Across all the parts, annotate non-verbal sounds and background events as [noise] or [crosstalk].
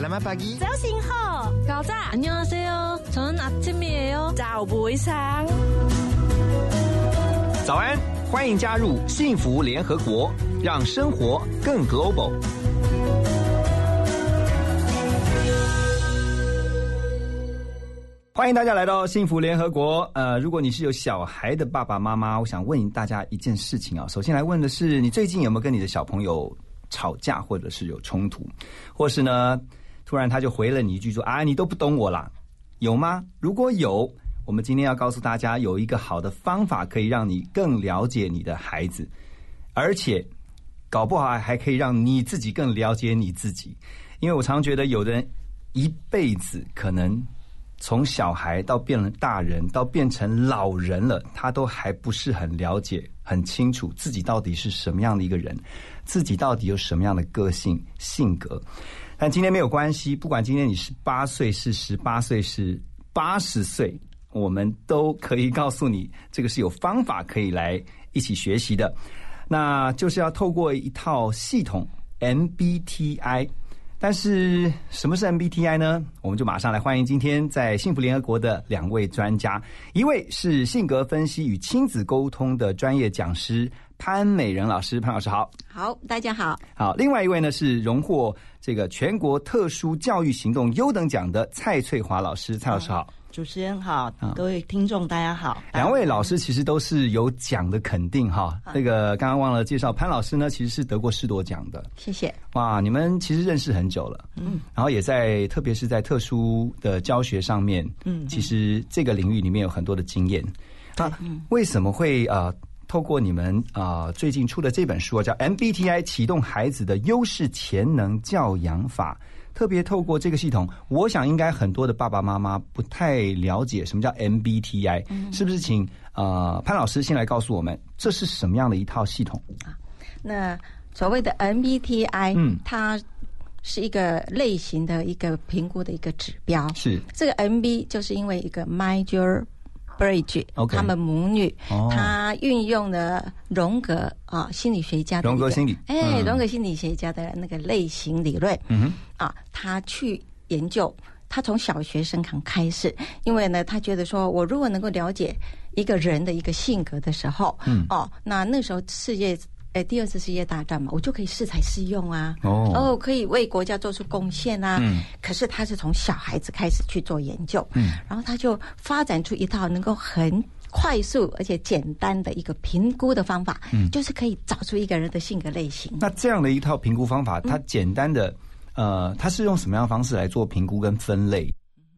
？Selamat pagi，早醒好，早安，안녕하세 요， 저는아침이에 요， 早不上。早安，欢迎加入幸福联合国，让生活更 global。欢迎大家来到幸福联合国。呃，如果你是有小孩的爸爸妈妈，我想问大家一件事情啊。首先来问的是，你最近有没有跟你的小朋友吵架，或者是有冲突，或是呢， 突然他就回了你一句说：“啊，你都不懂我啦，有吗？如果有，我们今天要告诉大家，有一个好的方法可以让你更了解你的孩子，而且搞不好还可以让你自己更了解你自己。因为我常觉得，有的人一辈子可能。从小孩到变成大人，到变成老人了，他都还不是很了解、很清楚自己到底是什么样的一个人，自己到底有什么样的个性、性格。但今天没有关系，不管今天你是八岁、是十八岁、是八十岁，我们都可以告诉你，这个是有方法可以来一起学习的。那就是要透过一套系统 MBTI。但是什么是 MBTI 呢？我们就马上来欢迎今天在幸福联合国的两位专家，一位是性格分析与亲子沟通的专业讲师潘美仁老师，潘老师好，好，大家好，好，另外一位呢是荣获这个全国特殊教育行动优等奖的蔡翠华老师，蔡老师好。主持人好，各位听众大家好。两位老师其实都是有奖的肯定哈。那个刚刚忘了介绍，潘老师呢其实是得过士多奖的。谢谢。哇，你们其实认识很久了，嗯，然后也在特别是在特殊的教学上面，嗯，其实这个领域里面有很多的经验。那为什么会啊透过你们啊最近出的这本书叫 MBTI 启动孩子的优势潜能教养法？特别透过这个系统，我想应该很多的爸爸妈妈不太了解什么叫 MBTI，是不是？请呃潘老师先来告诉我们，这是什么样的一套系统啊？那所谓的 MBTI，嗯，它是一个类型的一个评估的一个指标。是这个 MB 就是因为一个 Major。Bridge，他们母女，他运用了荣格啊心理学家的荣格心理，哎，荣格心理学家的那个类型理论，嗯啊，他去研究，他从小学生刚开始，因为呢，他觉得说我如果能够了解一个人的一个性格的时候，嗯，哦，那那时候世界。哎，第二次世界大战嘛，我就可以适才适用啊，哦，可以为国家做出贡献啊。嗯，可是他是从小孩子开始去做研究，嗯，然后他就发展出一套能够很快速而且简单的一个评估的方法，嗯，就是可以找出一个人的性格类型。那这样的一套评估方法，它简单的，呃，它是用什么样的方式来做评估跟分类？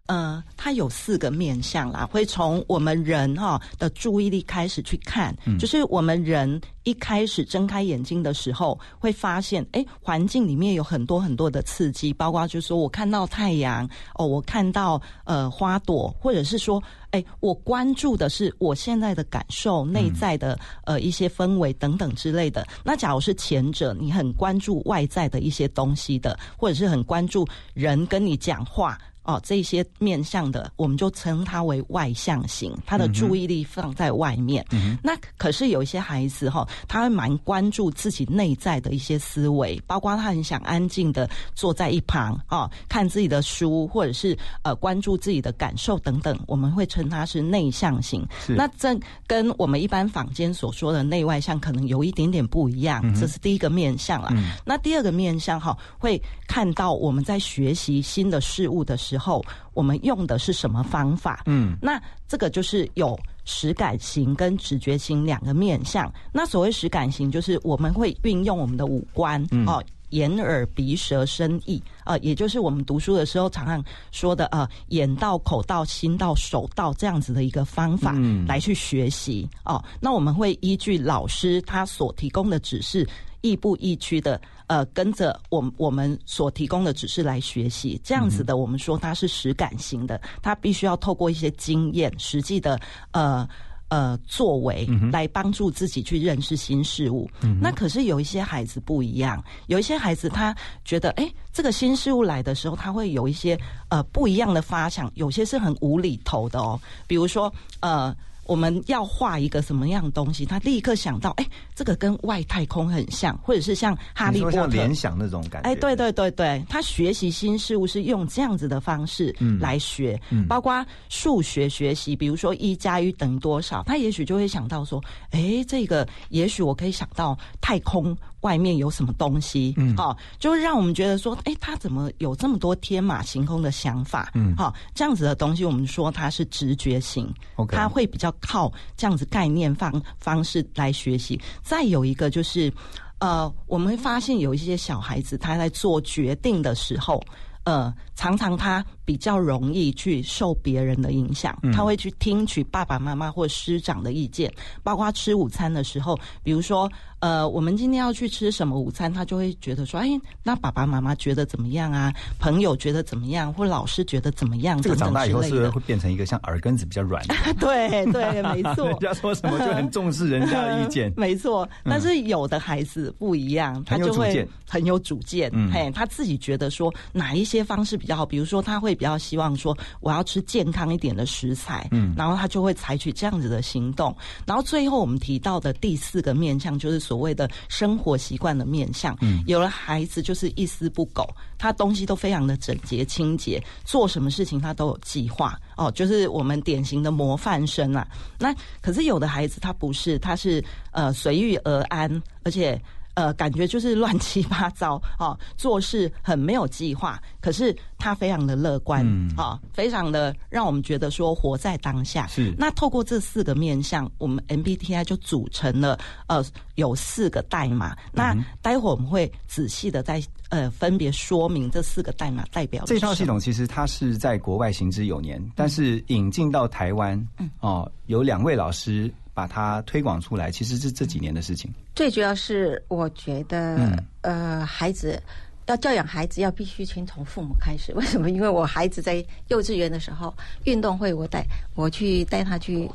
呃，它有四个面向啦，会从我们人哈的注意力开始去看，就是我们人一开始睁开眼睛的时候，会发现，哎，环境里面有很多很多的刺激，包括就是说我看到太阳，哦，我看到呃花朵，或者是说，哎，我关注的是我现在的感受、内在的呃一些氛围等等之类的。那假如是前者，你很关注外在的一些东西的，或者是很关注人跟你讲话。哦，这些面向的，我们就称它为外向型，他的注意力放在外面。那可是有一些孩子哈，他会蛮关注自己内在的一些思维，包括他很想安静的坐在一旁哦，看自己的书，或者是呃关注自己的感受等等。我们会称他是内向型。那这跟我们一般坊间所说的内外向可能有一点点不一样。这是第一个面向啊。那第二个面向哈，会看到我们在学习新的事物的时。时候，我们用的是什么方法？嗯，那这个就是有实感型跟直觉型两个面向。那所谓实感型，就是我们会运用我们的五官哦，眼耳鼻舌身意呃，也就是我们读书的时候常常说的呃，眼到口到心到手到这样子的一个方法来去学习哦。那我们会依据老师他所提供的指示。亦步亦趋的，呃，跟着我我们所提供的指示来学习，这样子的，我们说它是实感型的，它必须要透过一些经验、实际的，呃呃作为，来帮助自己去认识新事物。那可是有一些孩子不一样，有一些孩子他觉得，哎，这个新事物来的时候，他会有一些呃不一样的发想，有些是很无厘头的哦，比如说呃。我们要画一个什么样的东西，他立刻想到，哎，这个跟外太空很像，或者是像哈利波特联想那种感觉。哎，对对对对，他学习新事物是用这样子的方式来学，包括数学学习，比如说一加一等于多少，他也许就会想到说，哎，这个也许我可以想到太空。外面有什么东西？嗯，好，就是让我们觉得说，哎，他怎么有这么多天马行空的想法？嗯，好，这样子的东西，我们说它是直觉型他会比较靠这样子概念方方式来学习。再有一个就是，呃，我们会发现有一些小孩子他在做决定的时候，呃，常常他。比较容易去受别人的影响，他会去听取爸爸妈妈或师长的意见，包括吃午餐的时候，比如说，呃，我们今天要去吃什么午餐，他就会觉得说，哎，那爸爸妈妈觉得怎么样啊？朋友觉得怎么样？或老师觉得怎么样？这个长大以后是会变成一个像耳根子比较软？[laughs] 对对，没错。[laughs] 人家说什么就很重视人家的意见，[laughs] 没错。但是有的孩子不一样，他就会很有主见，嘿，他自己觉得说哪一些方式比较好，比如说他会。比较希望说我要吃健康一点的食材，嗯，然后他就会采取这样子的行动。然后最后我们提到的第四个面向就是所谓的生活习惯的面向。嗯，有了孩子就是一丝不苟，他东西都非常的整洁清洁，做什么事情他都有计划。哦，就是我们典型的模范生啊。那可是有的孩子他不是，他是呃随遇而安，而且。呃，感觉就是乱七八糟啊，做事很没有计划。可是他非常的乐观啊，非常的让我们觉得说活在当下。是那透过这四个面向，我们 MBTI 就组成了呃有四个代码。那待会我们会仔细的再呃分别说明这四个代码代表。这套系统其实它是在国外行之有年，但是引进到台湾嗯哦，有两位老师。把它推广出来，其实是这几年的事情。最主要是我觉得，呃，孩子要教养孩子，要必须先从父母开始。[laughs] 为什么？因为我孩子在幼稚园的时候，运动会我带我去带他去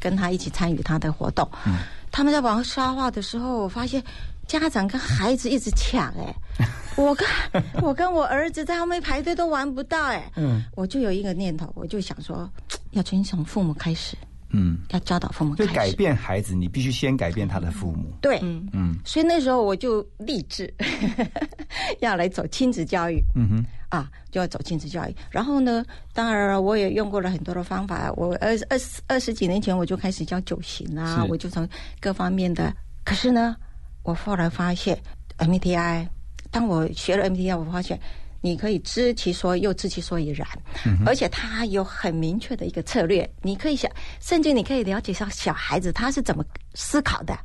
跟他一起参与他的活动。嗯，他们在玩沙画的时候，我发现家长跟孩子一直抢，哎，[laughs] 我跟我跟我儿子在后面排队都玩不到，哎，嗯，我就有一个念头，我就想说，要先从父母开始。嗯，要教导父母，就改变孩子，你必须先改变他的父母。对，嗯，所以那时候我就立志 [laughs] 要来走亲子教育。嗯哼，啊，就要走亲子教育。然后呢，当然我也用过了很多的方法。我二二十二十几年前我就开始教九型啊，我就从各方面的。可是呢，我后来发现 MBTI，当我学了 MBTI，我发现。你可以知其所又知其所以然，而且他有很明确的一个策略。你可以想，甚至你可以了解到小孩子他是怎么思考的，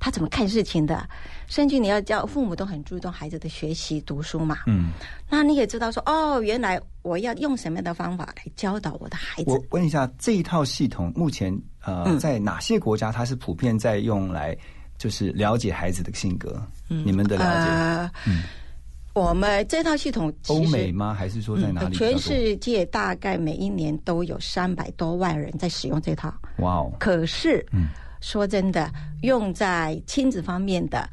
他怎么看事情的。甚至你要教父母都很注重孩子的学习读书嘛。嗯，那你也知道说，哦，原来我要用什么样的方法来教导我的孩子？我问一下，这一套系统目前呃，在哪些国家它是普遍在用来就是了解孩子的性格？你们的了解？嗯。我们这套系统，欧美吗？还是说在哪里？全世界大概每一年都有三百多万人在使用这套。哇哦！可是，嗯，说真的，用在亲子方面的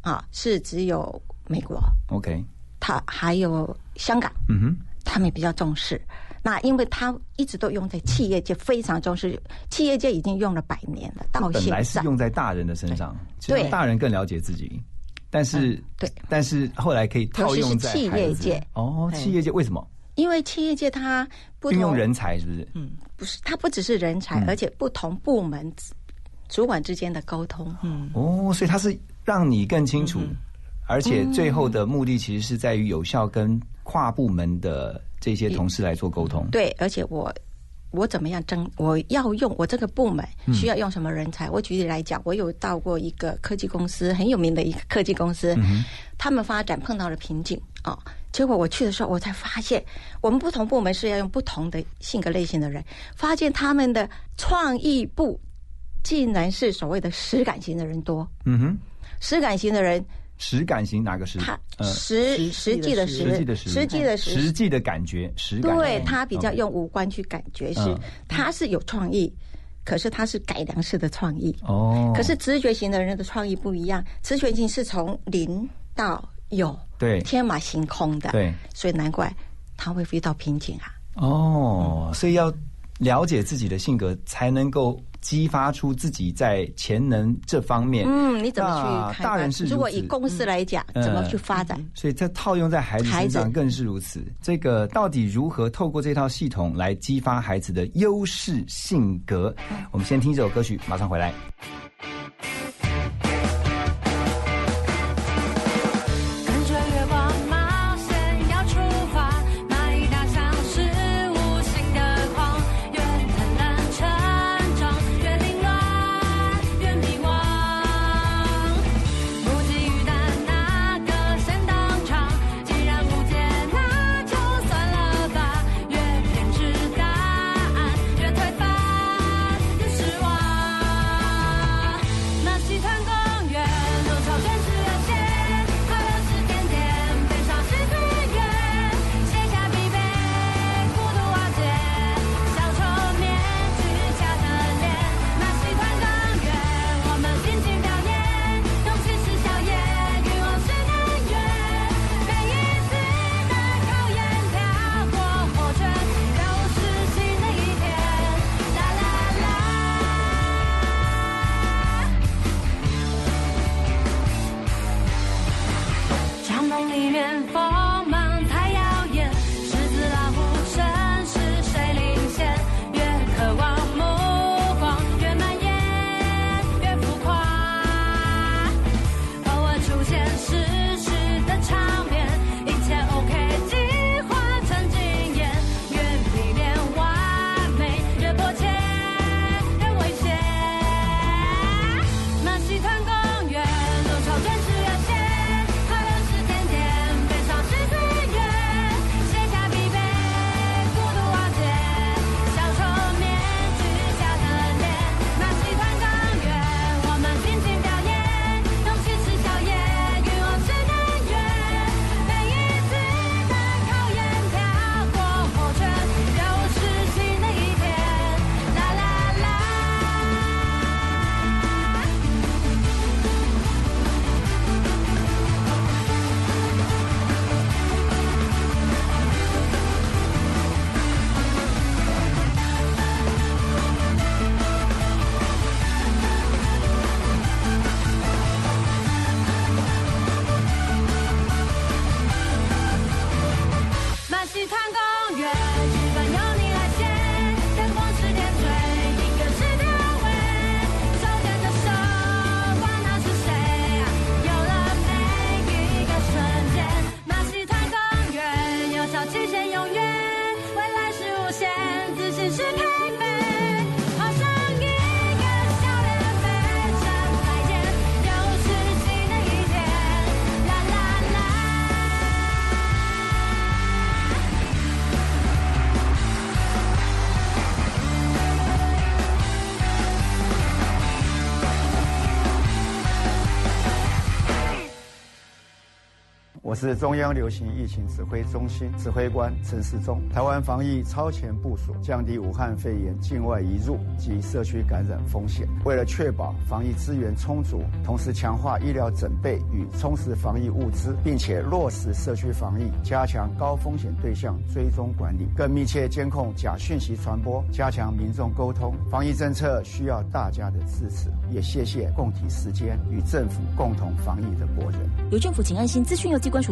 啊，是只有美国。OK，他还有香港。嗯哼，他们比较重视。那因为他一直都用在企业界，非常重视。企业界已经用了百年了，到现在。本来是用在大人的身上，对大人更了解自己。但是，对，但是后来可以套用在企业界哦，企业界为什么？因为企业界它运用人才是不是？嗯，不是，它不只是人才，而且不同部门主管之间的沟通。嗯，哦，所以它是让你更清楚，而且最后的目的其实是在于有效跟跨部门的这些同事来做沟通。对，而且我。我怎么样争？我要用我这个部门需要用什么人才？我举例来讲，我有到过一个科技公司，很有名的一个科技公司，他们发展碰到了瓶颈啊。结果我去的时候，我才发现，我们不同部门是要用不同的性格类型的人。发现他们的创意部竟然是所谓的实感型的人多。嗯哼，实感型的人。实感型哪个实？实实际的实际的实实际的实际的感觉实感。对他比较用五官去感觉，是他是有创意，可是他是改良式的创意。哦。可是直觉型的人的创意不一样，直觉型是从零到有，对，天马行空的，对，所以难怪他会遇到瓶颈啊。哦，所以要了解自己的性格，才能够激发出自己在潜能这方面。嗯，你怎么去看？大人是如果以公司来讲，怎么去发展？所以，这套用在孩子身上更是如此。这个到底如何透过这套系统来激发孩子的优势性格？我们先听这首歌曲，马上回来。是中央流行疫情指挥中心指挥官陈世忠。台湾防疫超前部署，降低武汉肺炎境外移入及社区感染风险。为了确保防疫资源充足，同时强化医疗准备与充实防疫物资，并且落实社区防疫，加强高风险对象追踪管理，更密切监控假讯息传播，加强民众沟通。防疫政策需要大家的支持，也谢谢共体时间与政府共同防疫的国人。有政府，请安心。资讯由机关署。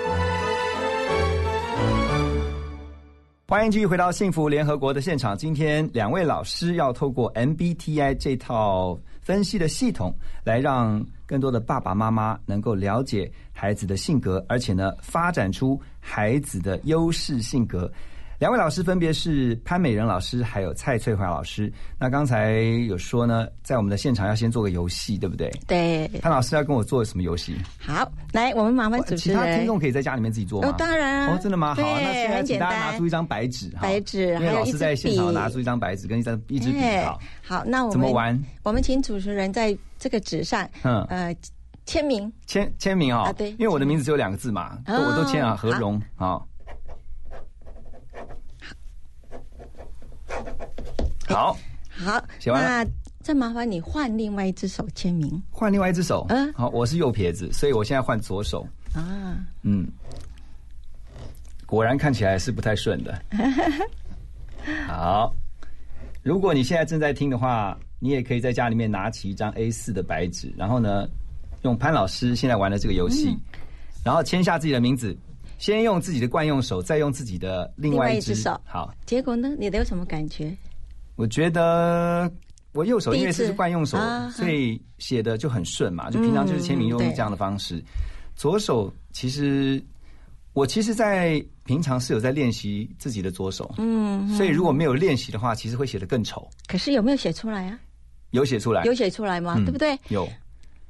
欢迎继续回到幸福联合国的现场。今天两位老师要透过 MBTI 这套分析的系统，来让更多的爸爸妈妈能够了解孩子的性格，而且呢，发展出孩子的优势性格。两位老师分别是潘美仁老师还有蔡翠华老师。那刚才有说呢，在我们的现场要先做个游戏，对不对？对。潘老师要跟我做什么游戏？好，来，我们麻烦主持人。其他听众可以在家里面自己做吗？哦，当然。哦，真的吗？好，那现在请大家拿出一张白纸，白纸，因为老师在现场拿出一张白纸跟一张一支笔。好，那我们怎么玩？我们请主持人在这个纸上，嗯，呃。签名，签签名哦。啊对因为我的名字只有两个字嘛，哦我都签啊，何荣好。好，好，写完了那再麻烦你换另外一只手签名换另外一只手。嗯好，我是右撇子，所以我现在换左手。啊。嗯，果然看起来是不太顺的。[laughs] 好，如果你现在正在听的话，你也可以在家里面拿起一张 A 四的白纸，然后呢，用潘老师现在玩的这个游戏，嗯然后签下自己的名字，先用自己的惯用手，再用自己的另外一只手好，结果呢？你的有什么感觉？我觉得我右手因为是惯用手啊，所以写的就很顺嘛，就平常就是签名用对这样的方式。左手其实我其实，在平常是有在练习自己的左手，嗯，所以如果没有练习的话，其实会写的更丑。可是有没有写出来啊？有写出来，有写出来吗？嗯对不对？有，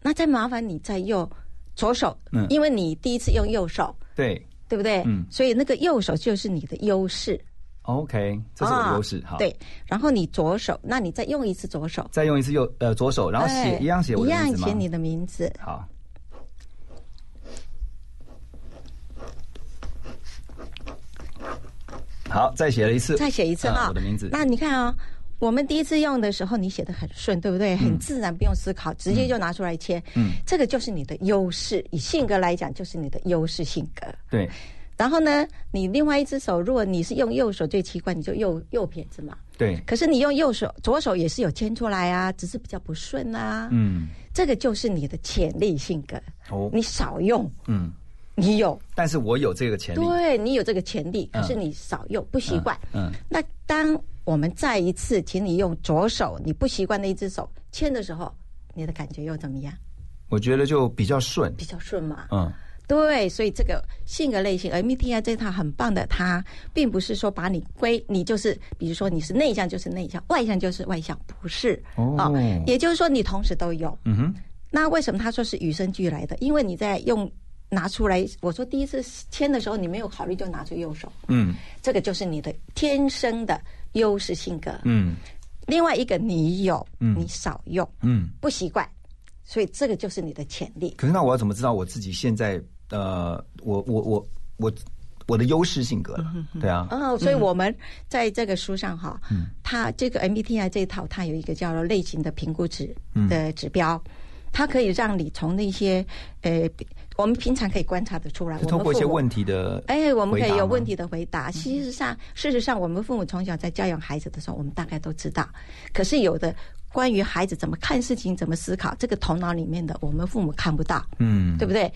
那再麻烦你再右左手，嗯因为你第一次用右手，对对不对？嗯所以那个右手就是你的优势，，OK，这是我的优势。好，，啊对，然后你左手，那你再用一次左手，再用一次右呃左手，然后写哎一样写我一的名字吗？样写你的名字。好。好，再写了一次，再写一次哈、啊我的名字。那你看啊、我们第一次用的时候，你写的很顺，对不对？很自然，不用思考，直接就拿出来签。嗯，这个就是你的优势，以性格来讲，就是你的优势性格。对，然后呢，你另外一只手，如果你是用右手，最奇怪，你就右右撇子嘛。对，可是你用右手，左手也是有牵出来啊，只是比较不顺啊。嗯，这个就是你的潜力性格，哦，你少用，嗯，你有，但是我有这个潜力，对你有这个潜力，可嗯是你少用，不习惯。嗯，那当我们再一次请你用左手，你不习惯的一只手牵的时候，你的感觉又怎么样？我觉得就比较顺，比较顺嘛。嗯，对，所以这个性格类型 MBTI 这套很棒的，它并不是说把你归你就是，比如说你是内向就是内向，外向就是外向，不是哦也就是说你同时都有。嗯哼，那为什么他说是与生俱来的？因为你在用拿出来，我说第一次签的时候你没有考虑就拿出右手，嗯这个就是你的天生的优势性格。嗯另外一个你有，嗯你少用，嗯。不习惯，所以这个就是你的潜力。可是那我要怎么知道我自己现在呃，我我我我我的优势性格了？对啊，哦，所以我们在这个书上哈，嗯它这个 MBTI 这一套，它有一个叫做类型的评估值的指标，它可以让你从那些呃，我们平常可以观察得出来，是通过一些问题的，哎，我们可以有问题。题的回答。事实上，事实上，我们父母从小在教养孩子的时候，我们大概都知道。可是有的关于孩子怎么看事情、怎么思考，这个头脑里面的，我们父母看不到，嗯，对不对？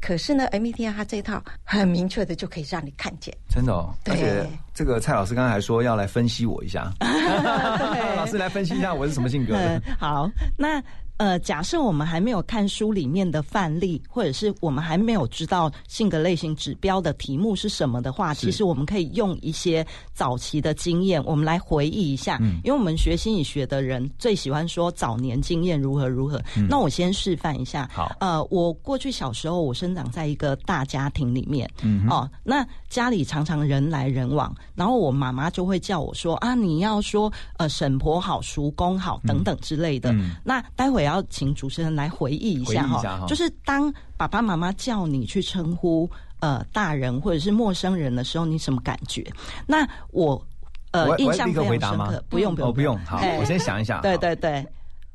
可是呢，MBTI 它这一套很明确的就可以让你看见。真的哦，对。而且这个蔡老师刚才还说要来分析我一下，[laughs] [laughs] 老师来分析一下我是什么性格好，那呃，假设我们还没有看书里面的范例，或者是我们还没有知道性格类型指标的题目是什么的话，其实我们可以用一些早期的经验，我们来回忆一下。嗯因为我们学心理学的人最喜欢说早年经验如何如何。那我先示范一下。嗯好呃，我过去小时候，我生长在一个大家庭里面。嗯哦，那家里常常人来人往，然后我妈妈就会叫我说啊，你要说呃婶婆好、叔公好等等之类的。嗯那待会要请主持人来回忆一下哈就是当爸爸妈妈叫你去称呼呃大人或者是陌生人的时候，你什么感觉？那我呃印象非常深刻，不用不哦，用不用，好哎，我先想一想。[laughs] 对好，对对，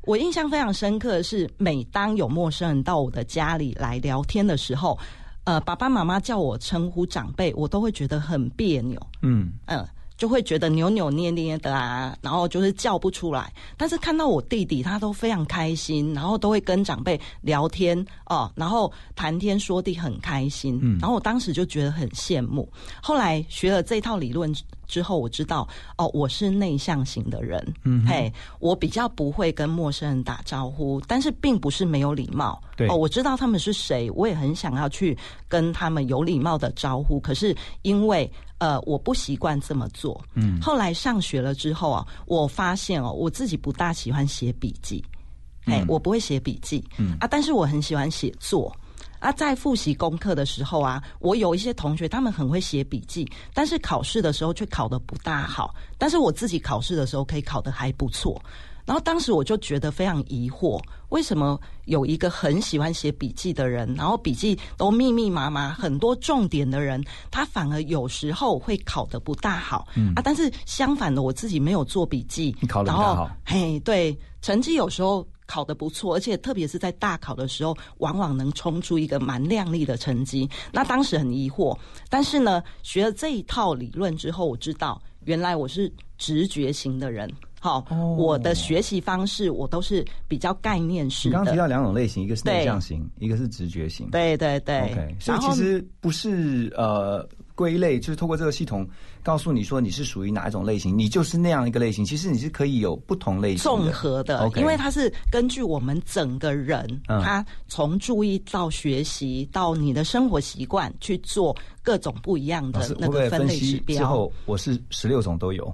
我印象非常深刻的是，每当有陌生人到我的家里来聊天的时候，呃，爸爸妈妈叫我称呼长辈，我都会觉得很别扭，嗯，嗯。就会觉得扭扭捏捏的啊，然后就是叫不出来。但是看到我弟弟，他都非常开心，然后都会跟长辈聊天哦，然后谈天说地，很开心。嗯然后我当时就觉得很羡慕。后来学了这套理论之后，我知道哦，我是内向型的人，嗯嘿，我比较不会跟陌生人打招呼，但是并不是没有礼貌。对。哦，我知道他们是谁，我也很想要去跟他们有礼貌的招呼，可是因为呃我不习惯这么做。嗯。后来上学了之后啊，我发现哦，我自己不大喜欢写笔记，哎、嗯我不会写笔记，嗯。啊，但是我很喜欢写作。啊，在复习功课的时候啊，我有一些同学他们很会写笔记，但是考试的时候却考得不大好。但是我自己考试的时候可以考得还不错。然后当时我就觉得非常疑惑，为什么有一个很喜欢写笔记的人，然后笔记都密密麻麻、很多重点的人，他反而有时候会考得不大好。嗯啊，但是相反的，我自己没有做笔记，你考得不大好。嘿，对，成绩有时候考得不错，而且特别是在大考的时候，往往能冲出一个蛮亮丽的成绩。那当时很疑惑，但是呢，学了这一套理论之后，我知道原来我是直觉型的人。好，我的学习方式我都是比较概念式的。你刚提到两种类型，一个是内向型，一个是直觉型。对对对。OK，所以其实不是呃归类，就是透过这个系统告诉你说你是属于哪一种类型，你就是那样一个类型。其实你是可以有不同类型综合的，因为它是根据我们整个人，他从注意到学习到你的生活习惯去做。各种不一样的那个分类指标，之后我是十六种都有，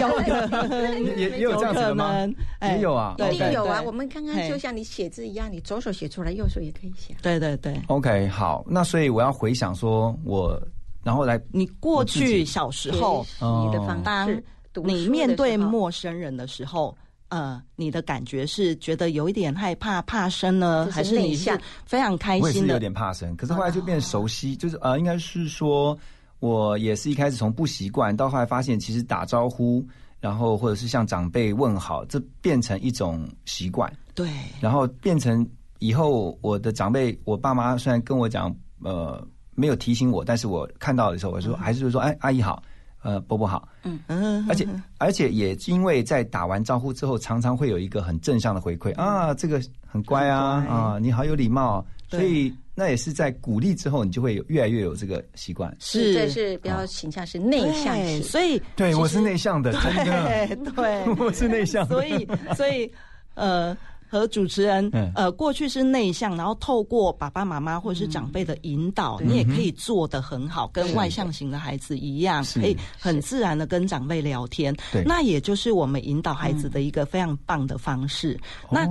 有可能也也有这样子的吗？也有啊，一定有啊。我们刚刚就像你写字一样，你左手写出来，右手也可以写。对对对。OK，好，那所以我要回想说，[laughs] 我然后来你过去小时候你的方式，你面对陌生人的时候。呃，你的感觉是觉得有一点害怕、怕生呢，还是你是非常开心的？我也是有点怕生，可是后来就变熟悉，就是呃，应该是说，我也是一开始从不习惯，到后来发现其实打招呼，然后或者是向长辈问好，这变成一种习惯。对，然后变成以后我的长辈，我爸妈虽然跟我讲，呃，没有提醒我，但是我看到的时候，我说还是说，哎，阿姨好。呃，伯伯好，嗯。嗯，而且而且也因为在打完招呼之后，常常会有一个很正向的回馈啊，这个很乖啊啊，你好有礼貌，所以那也是在鼓励之后，你就会有越来越有这个习惯。是，这是比较倾向是内向型，所以对 [laughs] 我是内向的，真的，对，我是内向，所以所以呃。和主持人，呃，过去是内向，然后透过爸爸妈妈或者是长辈的引导，你也可以做得很好，跟外向型的孩子一样，可以很自然的跟长辈聊天。那也就是我们引导孩子的一个非常棒的方式。那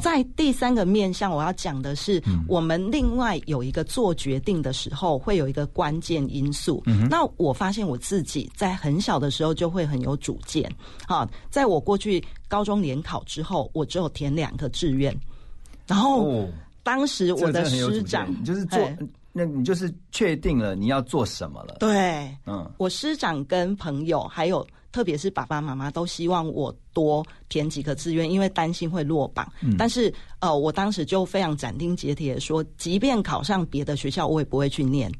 在第三个面向，我要讲的是，我们另外有一个做决定的时候，会有一个关键因素。那我发现我自己在很小的时候就会很有主见。好，在我过去。高中联考之后，我只有填两个志愿，然后当时我的师长就是做，那你就是确定了你要做什么了。对，嗯，我师长跟朋友还有特别是爸爸妈妈都希望我多填几个志愿，因为担心会落榜。但是呃，我当时就非常斩钉截铁说，即便考上别的学校，我也不会去念。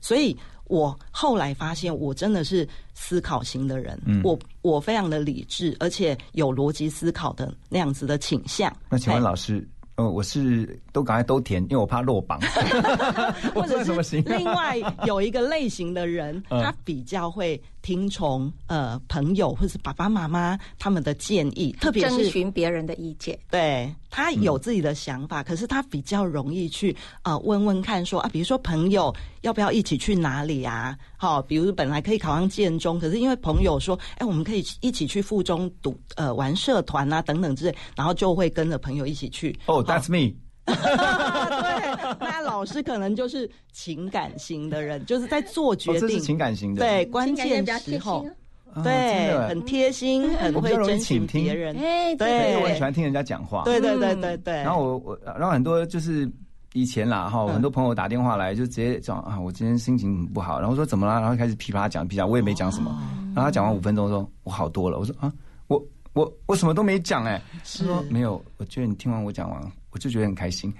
所以。我后来发现，我真的是思考型的人。我我非常的理智，而且有逻辑思考的那样子的倾向。那请问老师，呃，我是都赶快都填，因为我怕落榜。[laughs] [laughs] 或者什么型？另外有一个类型的人，他比较会。听从呃朋友或是爸爸妈妈他们的建议，特别是征询别人的意见。对他有自己的想法，可是他比较容易去啊问问看，说啊，比如说朋友要不要一起去哪里啊？好，比如本来可以考上建中，可是因为朋友说，哎，我们可以一起去附中读呃玩社团啊等等之类，然后就会跟着朋友一起去。哦，That's me。对，[laughs] 那老师可能就是情感型的人，就是在做决定，情感型的，对，关键时候，对，很贴心，很会珍惜别人，对，我很喜欢听人家讲话，对对对对对。然后我我，然后很多就是以前啦哈，很多朋友打电话来就直接讲啊，我今天心情不好，然后说怎么了，然后开始噼啪讲噼啪，我也没讲什么，然后他讲完五分钟说，我好多了，我说啊，我我我什么都没讲哎，他说没有，我觉得你听完我讲完。我就觉得很开心，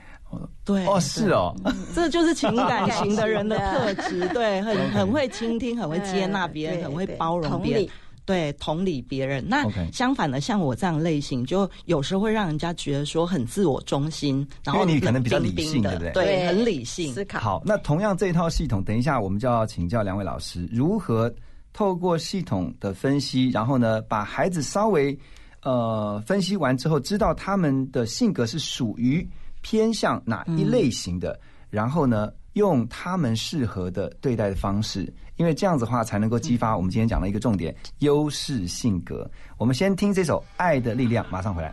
对，哦，是哦，这就是情感型的人的特质，对，很 [laughs] 很会倾听，很会接纳别人，很会包容别人，对，同理别人。那相反的，像我这样类型，就有时候会让人家觉得说很自我中心，然后你可能比较理性，对不对？对，很理性思考。好，那同样这一套系统，等一下我们就要请教两位老师，如何透过系统的分析，然后呢，把孩子稍微。呃，分析完之后，知道他们的性格是属于偏向哪一类型的，然后呢，用他们适合的对待的方式，因为这样子的话，才能够激发我们今天讲的一个重点——优势性格。我们先听这首《爱的力量》，马上回来。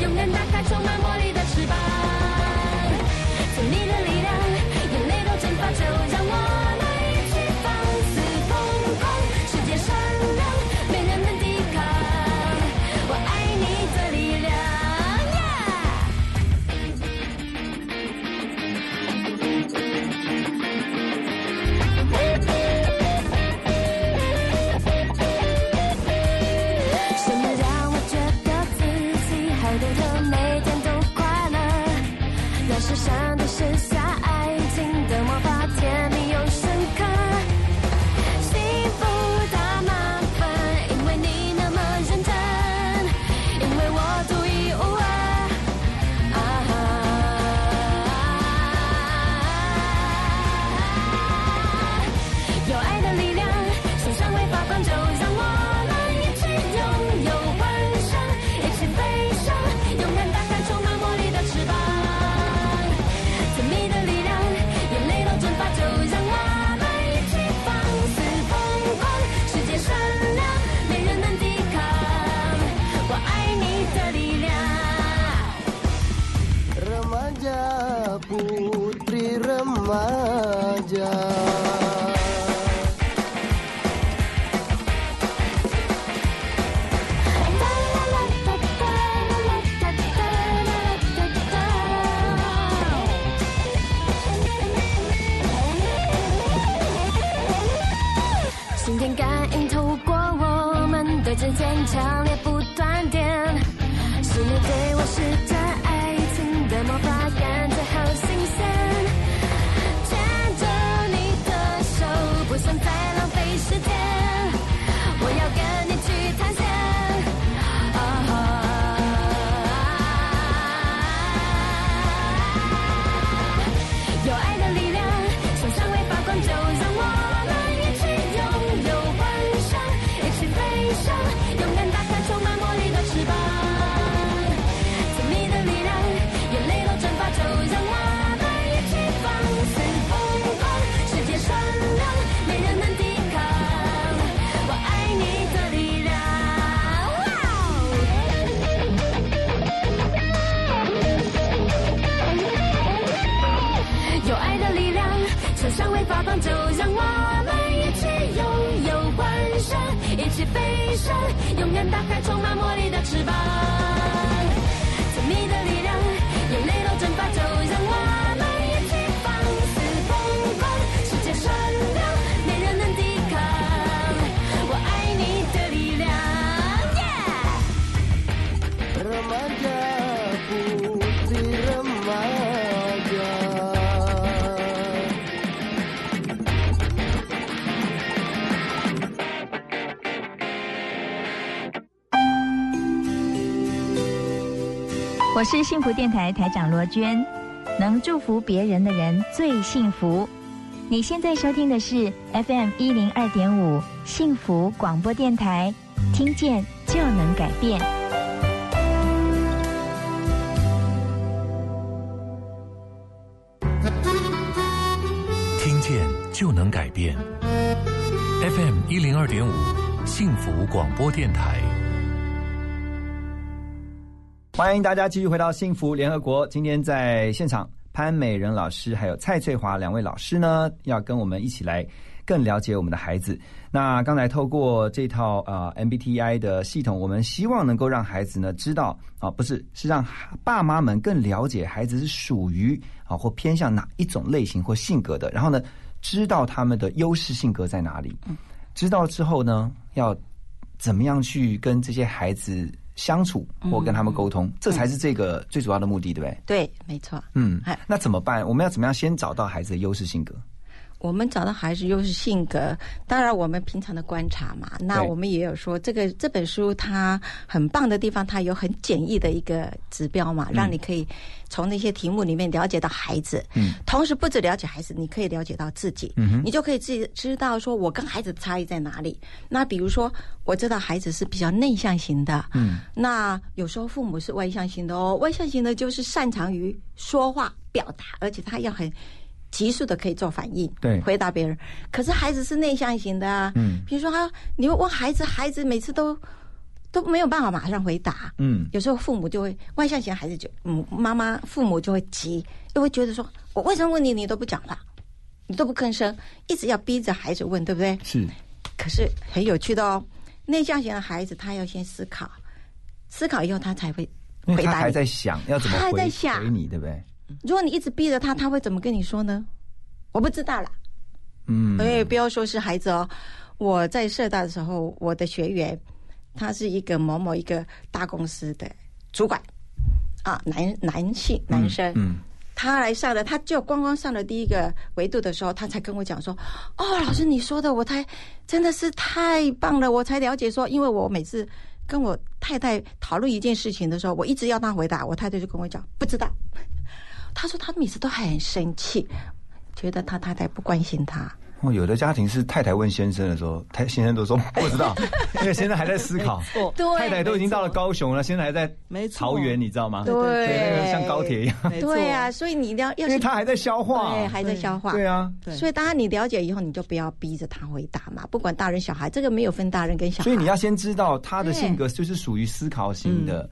勇敢打开充满魔力的翅膀。从你的力 আমার 起飞翔，勇敢打开充满魔力的翅膀。在你的我是幸福电台台长罗娟，能祝福别人的人最幸福。你现在收听的是 FM 一零二点五幸福广播电台，听见就能改变。听见就能改变。FM 一零二点五幸福广播电台。欢迎大家继续回到幸福联合国。今天在现场，潘美仁老师还有蔡翠华两位老师呢，要跟我们一起来更了解我们的孩子。那刚才透过这套呃 MBTI 的系统，我们希望能够让孩子呢知道啊，不是是让爸妈们更了解孩子是属于啊或偏向哪一种类型或性格的，然后呢知道他们的优势性格在哪里。知道之后呢，要怎么样去跟这些孩子相处或跟他们沟通，这才是这个最主要的目的，对不对？对，没错。嗯哎，那怎么办？我们要怎么样先找到孩子的优势性格？我们找到孩子又是性格，当然我们平常的观察嘛。那我们也有说，这个这本书它很棒的地方，它有很简易的一个指标嘛，让你可以从那些题目里面了解到孩子。嗯，同时不止了解孩子，你可以了解到自己。嗯哼你就可以自己知道说我跟孩子的差异在哪里。那比如说，我知道孩子是比较内向型的，嗯，那有时候父母是外向型的哦，外向型的就是擅长于说话表达，而且他要很急速的可以做反应，对回答别人。可是孩子是内向型的啊，嗯比如说他，你会问孩子，孩子每次都都没有办法马上回答。嗯有时候父母就会外向型孩子就嗯妈妈父母就会急，又会觉得说我为什么问你你都不讲话，你都不吭声，一直要逼着孩子问，对不对？是可是很有趣的哦，内向型的孩子他要先思考，思考以后他才会回答他还。在想要怎么他还回在想回你，对不对？如果你一直逼着他，他会怎么跟你说呢？我不知道啦。嗯，哎，不要说是孩子哦，我在社大的时候，我的学员他是一个某某一个大公司的主管啊，男男性男生，嗯他来上的，他就光光上了第一个维度的时候，他才跟我讲说：“哦，老师你说的，我太真的是太棒了，我才了解说，因为我每次跟我太太讨论一件事情的时候，我一直要他回答，我太太就跟我讲不知道。他说他每次都很生气，觉得他太太不关心他。哦，有的家庭是太太问先生的时候，太先生都说不知道，因为先生还在思考，对太太都已经到了高雄了，现在还在桃园，你知道吗？对那个像高铁一样，对啊，所以你一定要要因为他还在消化，对还在消化，对啊，所以当然你了解以后，你就不要逼着他回答嘛，不管大人小孩，这个没有分大人跟小孩。所以你要先知道他的性格就是属于思考型的，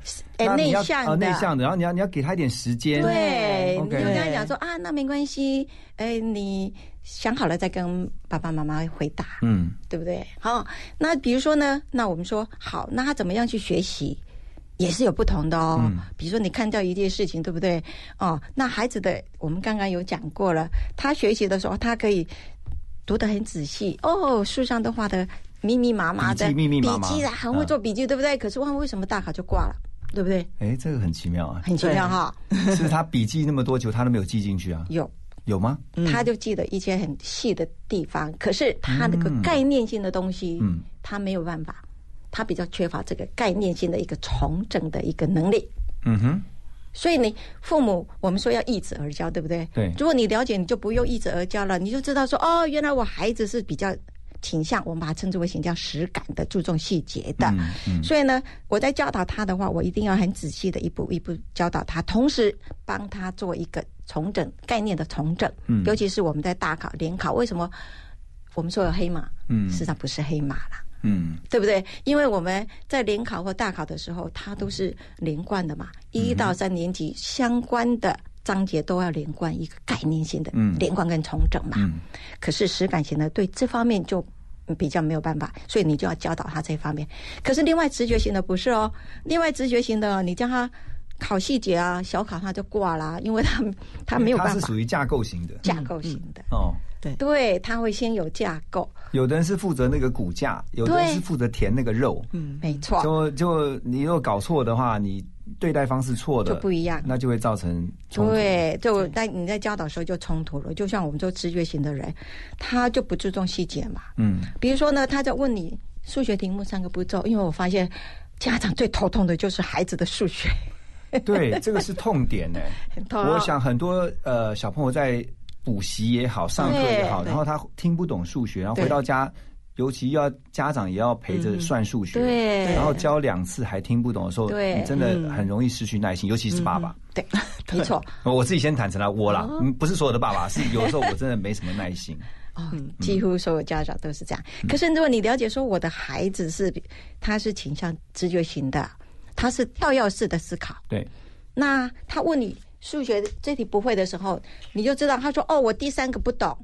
内向的呃内向的，然后你要你要给他一点时间，对，你就跟他讲说啊，那没关系，哎，你想好了再跟爸爸妈妈回答，嗯对不对？好，那比如说呢，那我们说好，那他怎么样去学习？也是有不同的哦。嗯比如说你看到一件事情，对不对？哦，那孩子的我们刚刚有讲过了，他学习的时候，他可以读得很仔细哦，书上都画的密密麻麻的笔记密密麻麻笔记啊，很会做笔记，对不对？可是问，为什么大考就挂了？对不对？哎，这个很奇妙啊，很奇妙哈。是他笔记那么多久，他都没有记进去啊？[laughs] 有，有吗？他就记得一些很细的地方，可是他那个概念性的东西，嗯他没有办法，他比较缺乏这个概念性的一个重整的一个能力。嗯哼，所以你父母，我们说要易子而教，对不对？对如果你了解，你就不用易子而教了，你就知道说，哦，原来我孩子是比较倾向，我们把它称之为倾向实感的，注重细节的。嗯嗯所以呢，我在教导他的话，我一定要很仔细的一步一步教导他，同时帮他做一个重整概念的重整。嗯尤其是我们在大考、联考，为什么我们说有黑马？嗯事实上不是黑马啦。嗯对不对？因为我们在联考或大考的时候，它都是连贯的嘛，一到三年级相关的章节都要连贯一个概念性的嗯连贯跟重整嘛。嗯可是实感型的对这方面就比较没有办法，所以你就要教导他这方面。可是另外直觉型的不是哦，另外直觉型的你叫他考细节啊，小考他就挂啦，因为他 [laughs] 他没有办法是属于架构型的架构型的。哦。对对，他会先有架构，有的人是负责那个骨架，有的人是负责填那个肉。嗯，没错，就就你如果搞错的话，你对待方式错的就不一样那就会造成冲突。对，就在你在教导的时候就冲突了。就像我们做直觉型的人，他就不注重细节嘛。嗯，比如说呢，他在问你数学题目三个步骤，因为我发现家长最头痛的就是孩子的数学。[laughs] 对，这个是痛点呢。我想很多呃小朋友在补习也好，上课也好，然后他听不懂数学，然后回到家，尤其要家长也要陪着算数学，对。然后教两次还听不懂的时候，对。你真的很容易失去耐心，尤其是爸爸。[laughs] 对，没错。我自己先坦诚了，我啦，不是所有的爸爸，[laughs] 是有的时候我真的没什么耐心。哦，几乎所有家长都是这样。可是如果你了解说我的孩子是他是倾向直觉型的，他是跳跃式的思考，对，那他问你数学这题不会的时候，你就知道他说哦，我第三个不懂。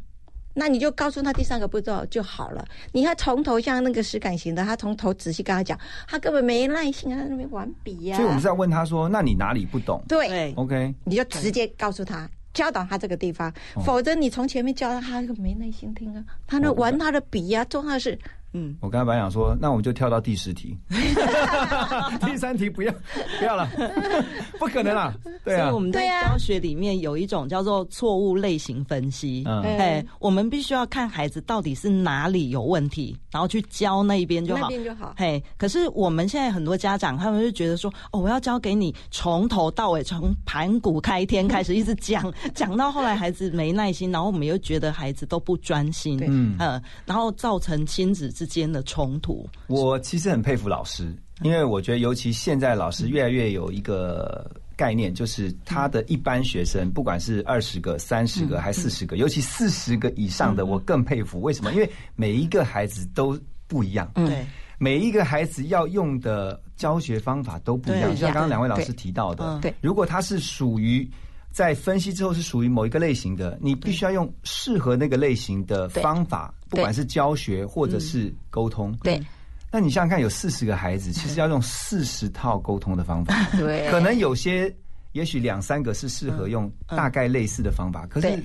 那你就告诉他第三个步骤就好了。你看从头像那个实感型的，他从头仔细跟他讲，他根本没耐心啊，他那边玩笔呀、所以我们是要问他说：“那你哪里不懂？对，？”OK，你就直接告诉他，教导他这个地方，否则你从前面教他，他就没耐心听啊，他那玩他的笔呀、做他的事，嗯，我刚才本来想说，那我们就跳到第十题，[laughs] 第三题不要不要了，[laughs] 不可能啦，对啊。所以我，们在教学里面有一种叫做错误类型分析。嗯。哎，我们必须要看孩子到底是哪里有问题，然后去教那一边就好。那好。边就好。嘿，可是我们现在很多家长，他们就觉得说，哦，我要教给你从头到尾，从盘古开天开始一直讲，[laughs] 讲到后来孩子没耐心，然后我们又觉得孩子都不专心，对。嗯。呃，然后造成亲子之间的冲突。我其实很佩服老师，因为我觉得尤其现在老师越来越有一个概念，就是他的一般学生，不管是二十个、三十个还四十个，尤其四十个以上的，我更佩服。为什么？因为每一个孩子都不一样。嗯对，每一个孩子要用的教学方法都不一样，就像刚刚两位老师提到的嗯，对如果他是属于在分析之后是属于某一个类型的，你必须要用适合那个类型的方法，不管是教学或者是沟通。对。那你想想看，有四十个孩子，其实要用四十套沟通的方法，[laughs] 对。可能有些，也许两三个是适合用大概类似的方法，可是对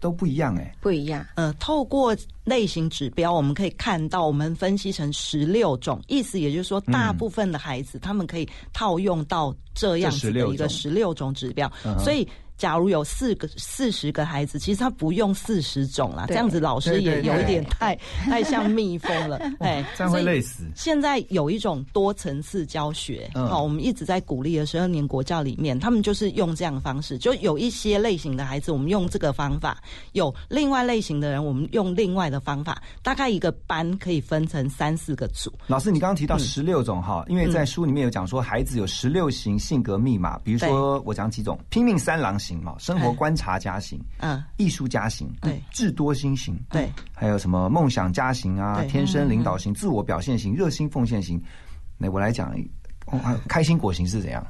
都不一样哎、不一样。呃，透过类型指标，我们可以看到，我们分析成十六种，意思也就是说，大部分的孩子、他们可以套用到这样子的一个十六种指标嗯，所以。假如有四个四十个孩子，其实他不用四十种啦，这样子老师也有一点太 [laughs] 太像蜜蜂了，[laughs] 哎，这样会累死。现在有一种多层次教学，嗯。好、我们一直在鼓励的十二年国教里面，他们就是用这样的方式，就有一些类型的孩子，我们用这个方法；有另外类型的人，我们用另外的方法。大概一个班可以分成三四个组，老师，你刚刚提到十六种哈，因为在书里面有讲说孩子有十六型性格密码，比如说我讲几种：拼命三郎型嘛，生活观察家型，嗯，艺术家型，对，智多星型，对，还有什么梦想家型啊，天生领导型、自我表现型、热心奉献型。那我来讲，开心果型是怎样？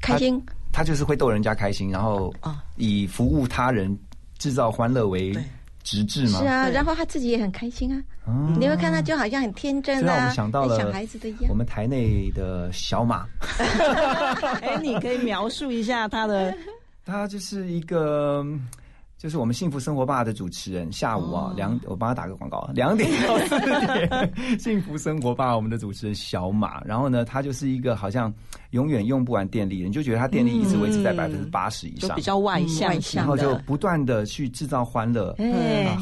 开心。他就是会逗人家开心，然后啊以服务他人、制造欢乐为对。直至嘛。是啊，然后他自己也很开心啊。嗯你会看他就好像很天真啊让我啊，们想到了小孩子的一样。我。们台内的小马，[laughs] 哎，你可以描述一下他的他就是一个。就是我们幸福生活吧的主持人，下午啊两、我帮他打个广告，两点到四点，幸福生活吧我们的主持人小马，然后呢，他就是一个好像永远用不完电力的，你就觉得他电力一直维持在百分之八十以上，就比较外向然后就，不断的去制造欢乐，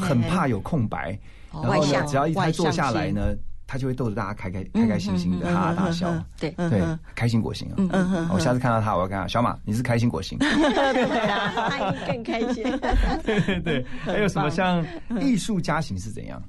很怕有空白，然后呢，只要一他坐下来呢，他就会逗得大家开开开开心心的，哈哈大笑。对，对开心果型啊！我下次看到他，我要跟他小马，你是开心果型。[laughs] 对啊，更开心。对 [laughs] 对，还有什么像艺术家型是怎样？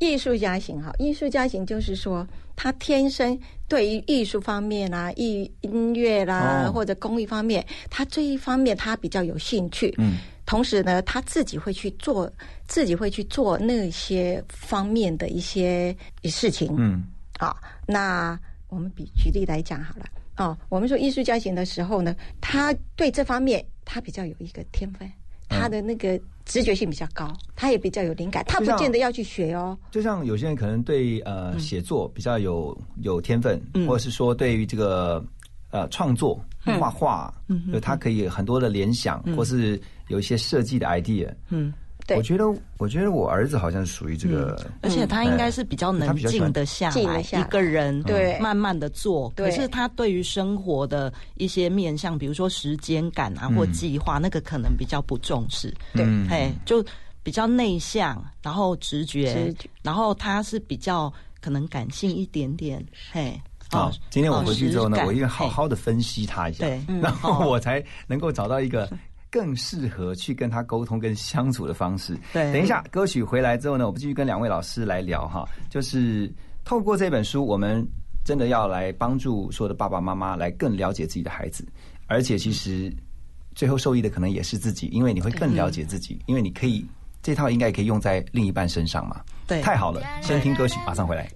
艺术家型哈，艺术家型就是说，他天生对于艺术方面啦、艺音乐啦、哦或者工艺方面，他这一方面他比较有兴趣。嗯，同时呢，他自己会去做，自己会去做那些方面的一些事情。嗯，啊，那我们比举例来讲好了。哦，我们说艺术家型的时候呢，他对这方面他比较有一个天分，他的那个直觉性比较高，他也比较有灵感，他不见得要去学哦。就像有些人可能对呃写作比较有有天分，嗯。或者是说对于这个呃创作画画，就他可以很多的联想，或是有一些设计的 idea。嗯，对。我觉得我觉得我儿子好像属于这个，而且他应该是比较能静得下来，一个人对。慢慢的做。可是他对于生活的一些面向，比如说时间感啊嗯。或计划，那个可能比较不重视。对。嗯。嘿，就比较内向，然后直觉，直觉。然后他是比较可能感性一点点。嘿，好哦，今天我回去之后呢我一定好好的分析他一下，对 [laughs] 嗯然后哦我才能够找到一个更适合去跟他沟通跟相处的方式。对等一下歌曲回来之后呢，我们继续跟两位老师来聊哈，就是透过这本书，我们真的要来帮助所有的爸爸妈妈来更了解自己的孩子，而且其实最后受益的可能也是自己，因为你会更了解自己，因为你可以这套应该也可以用在另一半身上嘛。对太好了，先听歌曲，马上回来。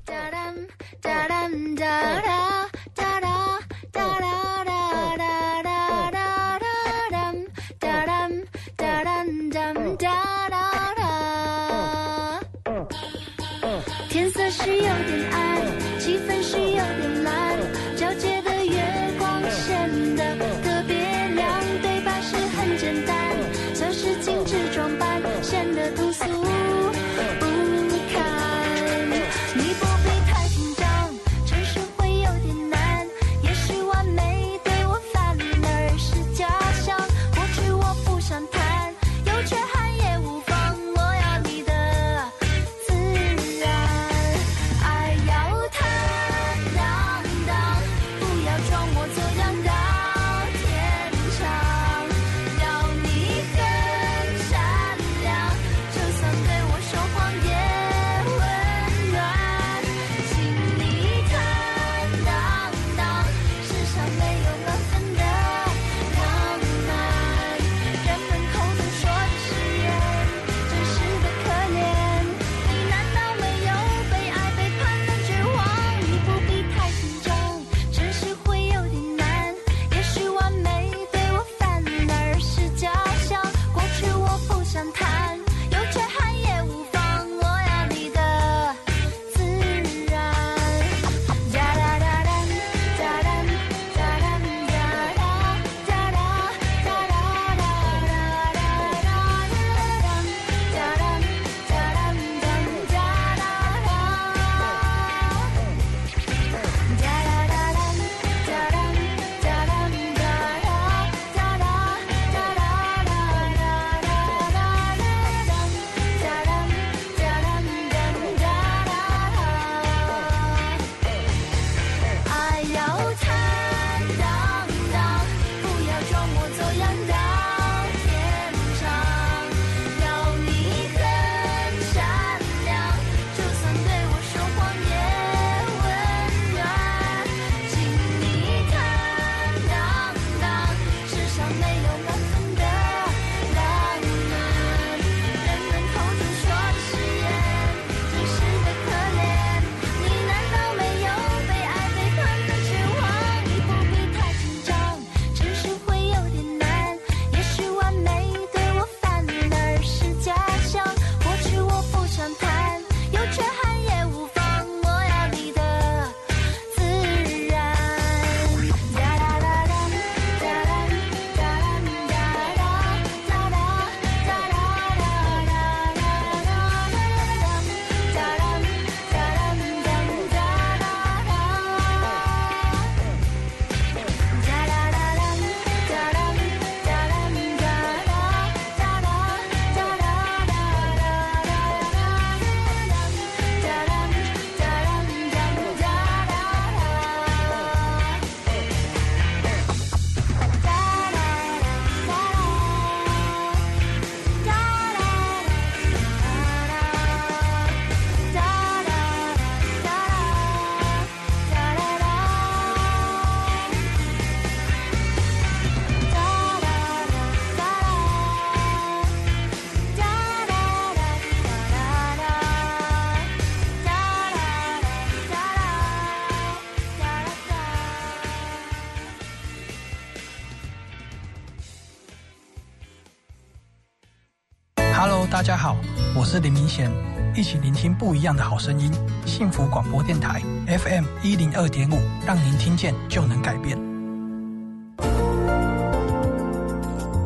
Hello，大家好，我是林明贤，一起聆听不一样的好声音。幸福广播电台 FM 一零二点五，让您听见就能改变。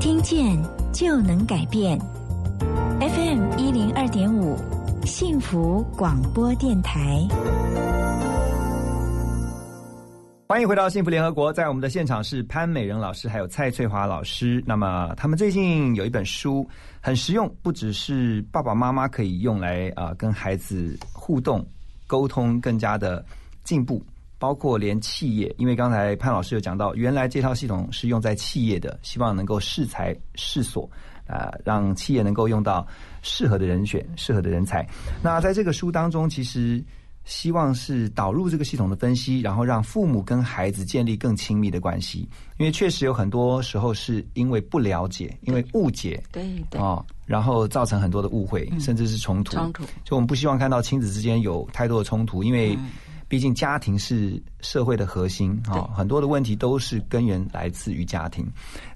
听见就能改变。FM 一零二点五，幸福广播电台。欢迎回到幸福联合国，在我们的现场是潘美仁老师还有蔡翠华老师。那么他们最近有一本书很实用，不只是爸爸妈妈可以用来啊、跟孩子互动沟通更加的进步，包括连企业，因为刚才潘老师有讲到，原来这套系统是用在企业的，希望能够适才适所。啊、让企业能够用到适合的人选、适合的人才。那在这个书当中，其实希望是导入这个系统的分析，然后让父母跟孩子建立更亲密的关系。因为确实有很多时候是因为不了解，因为误解，对对哦，然后造成很多的误会，甚至是冲突。冲突就我们不希望看到亲子之间有太多的冲突，因为毕竟家庭是社会的核心啊、哦，很多的问题都是根源来自于家庭。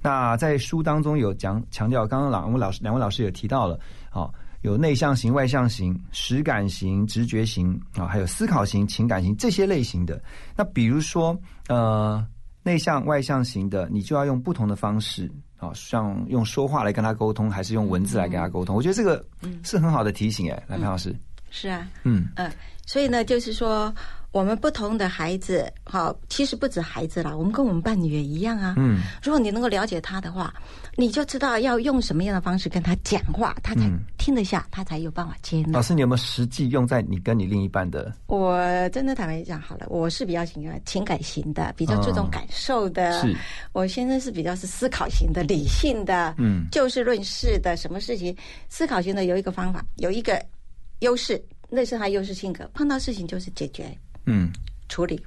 那在书当中有讲强调，刚刚两位老师两位老师也提到了啊、哦，有内向型、外向型、实感型、直觉型啊、还有思考型、情感型这些类型的。那比如说呃，内向、外向型的，你就要用不同的方式。啊，像用说话来跟他沟通，还是用文字来跟他沟通？我觉得这个是很好的提醒哎，来潘老师。是啊，嗯嗯，所以呢，就是说，我们不同的孩子，好，其实不止孩子啦，我们跟我们伴侣也一样啊。嗯，如果你能够了解他的话，你就知道要用什么样的方式跟他讲话，他才嗯听得下，他才有办法接纳老。师，你有没有实际用在你跟你另一半的？我真的坦白讲好了，我是比较情感情感型的，比较注重嗯感受的。是我先生是比较是思考型的、理性的，嗯就事论事的。什么事情思考型的有一个方法，有一个优势，那是他优势性格。碰到事情就是解决嗯处理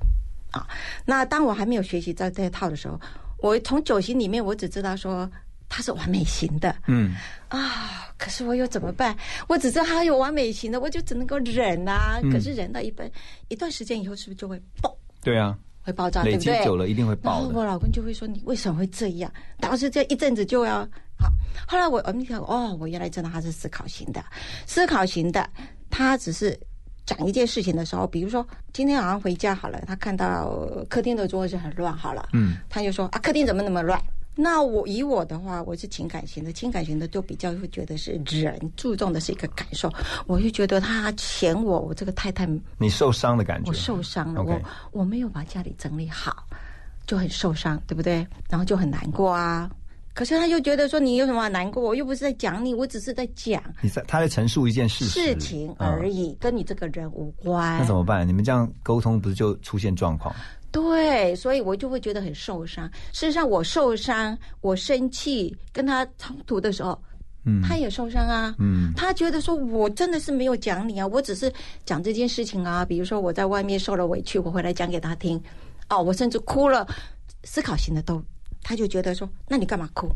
啊。那当我还没有学习这这一套的时候，我从九型里面，我只知道说他是完美型的。嗯啊，可是我又怎么办？我只知道他有完美型的，我就只能够忍啊。嗯可是忍到一般一段时间以后，是不是就会爆？对啊，会爆炸，对不对？久了一定会爆的然后我老公就会说：“你为什么会这样？”导致这一阵子就要好。后来我我们想，哦，我原来知道他是思考型的，思考型的，他只是讲一件事情的时候，比如说今天晚上回家好了，他看到客厅的桌子很乱，好了，嗯，他就说啊，客厅怎么那么乱？那我以我的话，我是情感型的，情感型的就比较会觉得是人注重的是一个感受，我就觉得他嫌我，我这个太太你受伤的感觉，我受伤了我我没有把家里整理好，就很受伤，对不对？然后就很难过啊。可是他又觉得说你有什么难过？我又不是在讲你，我只是在讲你在他在陈述一件事实事情而已，跟你这个人无关。那怎么办？你们这样沟通不是就出现状况？对，所以我就会觉得很受伤。事实上，我受伤，我生气，跟他冲突的时候，嗯他也受伤啊。嗯他觉得说我真的是没有讲你啊，我只是讲这件事情啊。比如说我在外面受了委屈，我回来讲给他听，哦，我甚至哭了。思考型的都，他就觉得说，那你干嘛哭？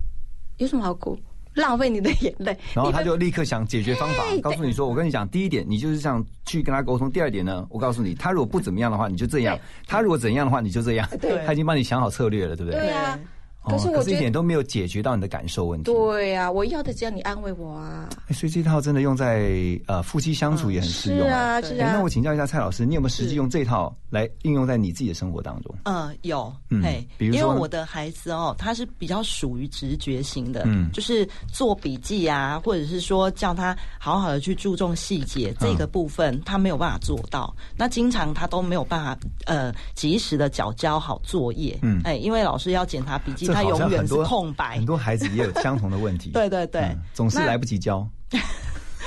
有什么好哭？浪费你的眼泪。然后他就立刻想解决方法，告诉你说：“我跟你讲，第一点，你就是这样去跟他沟通；第二点呢，我告诉你，他如果不怎么样的话，你就这样；他如果怎样的话，你就这样。对他已经帮你想好策略了，对不对？对啊。哦可是一可是我觉得，点都没有解决到你的感受问题。对啊，我要的只要你安慰我啊。哎所以这套真的用在呃夫妻相处也很适用。是啊，是啊。哎那我请教一下蔡老师，你有没有实际用这套来应用在你自己的生活当中？嗯，有，嗯嘿，比如说因为我的孩子哦，他是比较属于直觉型的，嗯就是做笔记啊，或者是说叫他好好的去注重细节、这个部分，他没有办法做到。那经常他都没有办法呃及时的缴交好作业，嗯哎，因为老师要检查笔记，他这好像永远是空白很，多孩子也有相同的问题。[laughs] 对对对嗯总是那来不及教。[laughs] 对，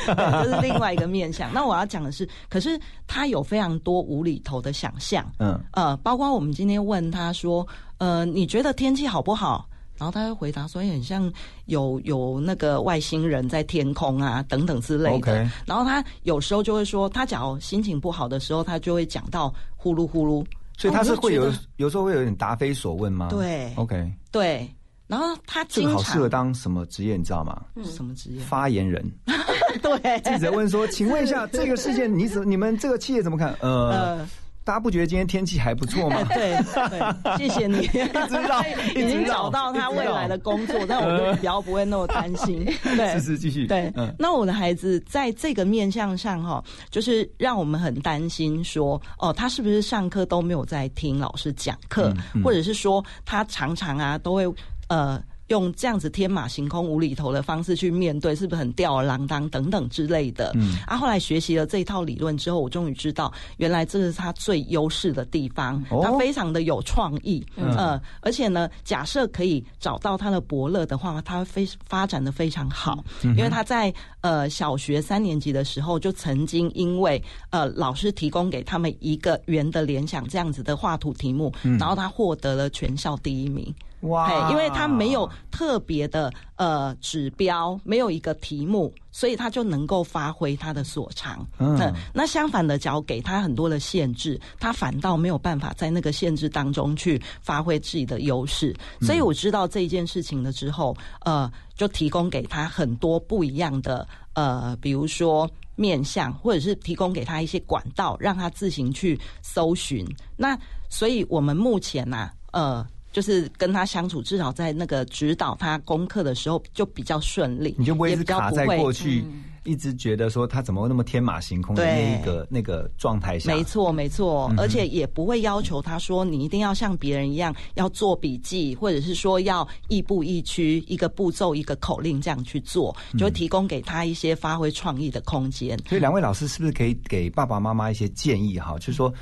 这是另外一个面向。那我要讲的是，可是他有非常多无厘头的想象，嗯呃，包括我们今天问他说，呃，你觉得天气好不好？然后他会回答说，哎很像有有那个外星人在天空啊，等等之类的。OK 然后他有时候就会说，他假如心情不好的时候，他就会讲到呼噜呼噜。所以他是会有有时候会有点答非所问吗？对，OK，对，然后他这经常个好适合当什么职业，你知道吗？什么职业？发言人。[laughs] 对，记者问说：“请问一下，这个事件你怎你们这个企业怎么看？”呃，呃大家不觉得今天天气还不错吗？[laughs] 对对，谢谢你，一直绕，[laughs] 已经找到他未来的工作，但我就比较不会那么担心。[laughs] 对，是是继续。对，那我的孩子在这个面向上哈，就是让我们很担心说，哦，他是不是上课都没有在听老师讲课，或者是说他常常啊都会呃。用这样子天马行空、无厘头的方式去面对，是不是很吊儿郎当等等之类的？嗯，啊，后来学习了这一套理论之后，我终于知道，原来这是他最优势的地方，他非常的有创意，呃，而且呢，假设可以找到他的伯乐的话，他非发展的非常好，因为他在呃小学三年级的时候就曾经因为呃老师提供给他们一个圆的联想这样子的画图题目，然后他获得了全校第一名。哇！因为他没有特别的呃指标，没有一个题目，所以他就能够发挥他的所长。嗯，那相反的，只要给他很多的限制，他反倒没有办法在那个限制当中去发挥自己的优势。所以我知道这一件事情了之后，呃，就提供给他很多不一样的呃，比如说面向，或者是提供给他一些管道，让他自行去搜寻。那所以我们目前呢，呃。就是跟他相处，至少在那个指导他功课的时候就比较顺利，你就不会是卡在过去，一直觉得说他怎么会那么天马行空的那一个那个状态下。没错，没错，而且也不会要求他说你一定要像别人一样要做笔记，或者是说要亦步亦趋，一个步骤一个口令这样去做，就提供给他一些发挥创意的空间。所以两位老师是不是可以给爸爸妈妈一些建议哈？就是说。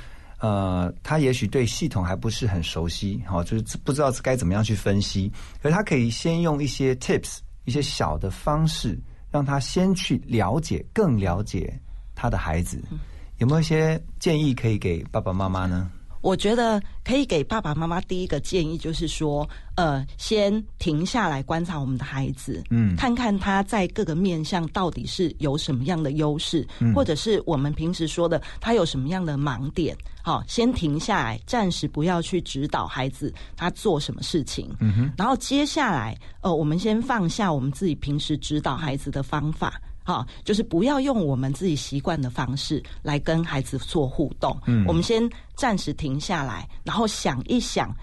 呃，他也许对系统还不是很熟悉，好，就是不知道该怎么样去分析。可是他可以先用一些 tips，一些小的方式，让他先去了解，更了解他的孩子。有没有一些建议可以给爸爸妈妈呢？我觉得可以给爸爸妈妈第一个建议，就是说，呃，先停下来观察我们的孩子，嗯，看看他在各个面向到底是有什么样的优势，或者是我们平时说的他有什么样的盲点。好，先停下来，暂时不要去指导孩子他做什么事情，嗯哼，然后接下来，呃，我们先放下我们自己平时指导孩子的方法。好，就是不要用我们自己习惯的方式来跟孩子做互动。嗯，我们先暂时停下来，然后想一想。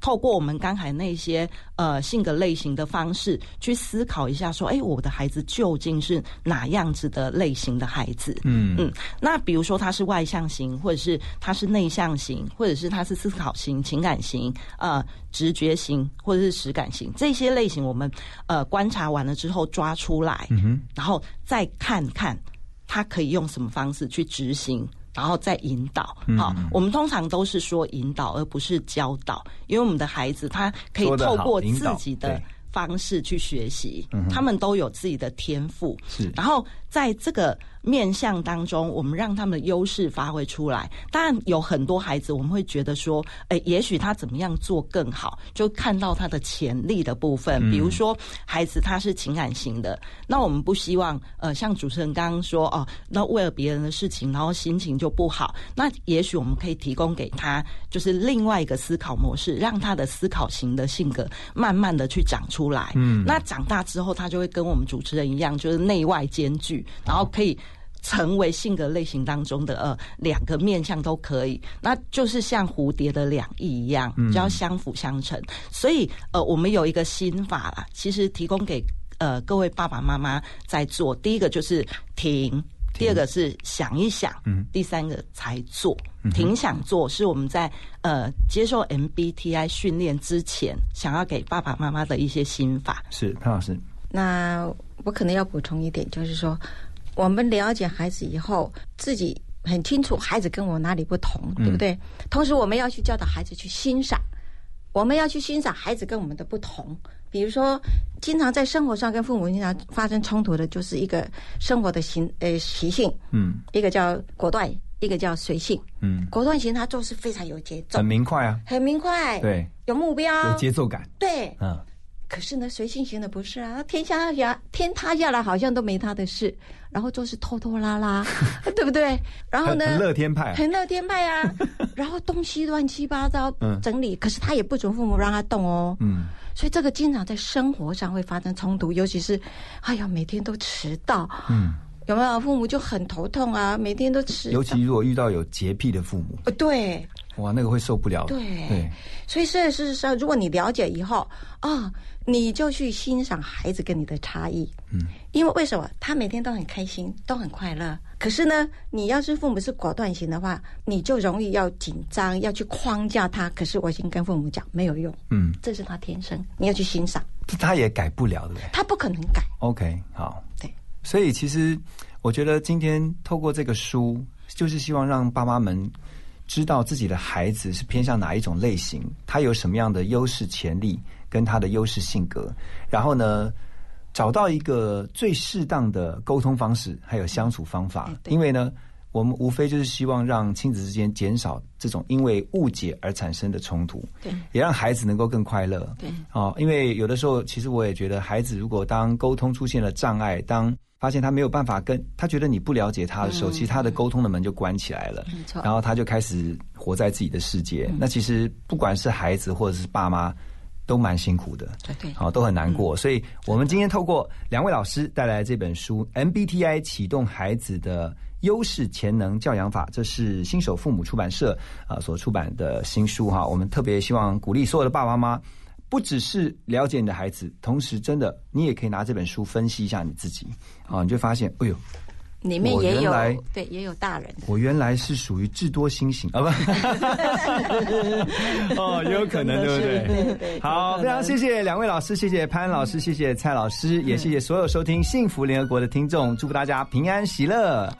透过我们刚才那些呃性格类型的方式去思考一下，说，哎，我的孩子究竟是哪样子的类型的孩子？嗯嗯，那比如说他是外向型，或者是他是内向型，或者是他是思考型、情感型、呃直觉型，或者是实感型，这些类型我们呃观察完了之后抓出来，嗯然后再看看他可以用什么方式去执行。然后再引导，好，我们通常都是说引导，而不是教导，因为我们的孩子他可以透过自己的方式去学习，他们都有自己的天赋，是，然后在这个。面向当中，我们让他们的优势发挥出来。当然，有很多孩子，我们会觉得说，哎，也许他怎么样做更好，就看到他的潜力的部分。比如说，孩子他是情感型的，那我们不希望，呃，像主持人刚刚说，哦，那为了别人的事情，然后心情就不好。那也许我们可以提供给他，就是另外一个思考模式，让他的思考型的性格慢慢的去长出来。嗯，那长大之后，他就会跟我们主持人一样，就是内外兼具，然后可以。成为性格类型当中的呃两个面相都可以，那就是像蝴蝶的两翼一样，就要相辅相成。所以呃，我们有一个心法啦，其实提供给呃各位爸爸妈妈在做。第一个就是停，第二个是想一想，嗯，第三个才做。停想做是我们在呃接受 MBTI 训练之前，想要给爸爸妈妈的一些心法。是潘老师，那我可能要补充一点，就是说。我们了解孩子以后，自己很清楚孩子跟我哪里不同，对不对？同时，我们要去教导孩子去欣赏，我们要去欣赏孩子跟我们的不同。比如说，经常在生活上跟父母经常发生冲突的，就是一个生活的行呃习性，嗯，一个叫果断，一个叫随性，嗯，果断型他做事非常有节奏，很明快啊，很明快，对，有目标，有节奏感，对，嗯。可是呢，随性型的不是啊，天下下天塌下来好像都没他的事，然后做事拖拖拉拉，[laughs] 对不对？然后呢，很乐天派，很乐天派啊。[laughs] 然后东西乱七八糟整理，可是他也不准父母让他动哦。嗯，所以这个经常在生活上会发生冲突，尤其是，哎呀，每天都迟到。嗯。有没有？父母就很头痛啊，每天都吃。尤其如果遇到有洁癖的父母，呃，对哇，那个会受不了。对对，所以事实上，如果你了解以后啊、你就去欣赏孩子跟你的差异。嗯，因为为什么他每天都很开心，都很快乐？可是呢，你要是父母是果断型的话，你就容易要紧张，要去框架他。可是我已经跟父母讲没有用，嗯，这是他天生，你要去欣赏，这他也改不了，对不对他不可能改。？OK，好。对，所以其实我觉得今天透过这个书，就是希望让爸妈们知道自己的孩子是偏向哪一种类型，他有什么样的优势潜力跟他的优势性格，然后呢，找到一个最适当的沟通方式，还有相处方法。因为呢，我们无非就是希望让亲子之间减少这种因为误解而产生的冲突，对，也让孩子能够更快乐。对，哦，因为有的时候，其实我也觉得，孩子如果当沟通出现了障碍，当发现他没有办法跟他觉得你不了解他的时候，嗯。其实他的沟通的门就关起来了，没错。然后他就开始活在自己的世界。嗯。那其实不管是孩子或者是爸妈，都蛮辛苦的，对对。好、都很难过。所以我们今天透过两位老师带来这本书《MBTI 启动孩子的优势潜能教养法》，这是新手父母出版社啊、所出版的新书哈。我们特别希望鼓励所有的爸爸妈妈。不只是了解你的孩子，同时真的你也可以拿这本书分析一下你自己啊，你就发现，哎呦，我里面也有对，也有大人的。我原来是属于智多星型啊，不，[laughs] 哦，也有可能，[laughs] 对不对？对好，非常谢谢两位老师，谢谢潘老师，谢谢蔡老师，也谢谢所有收听幸福联合国的听众，祝福大家平安喜乐。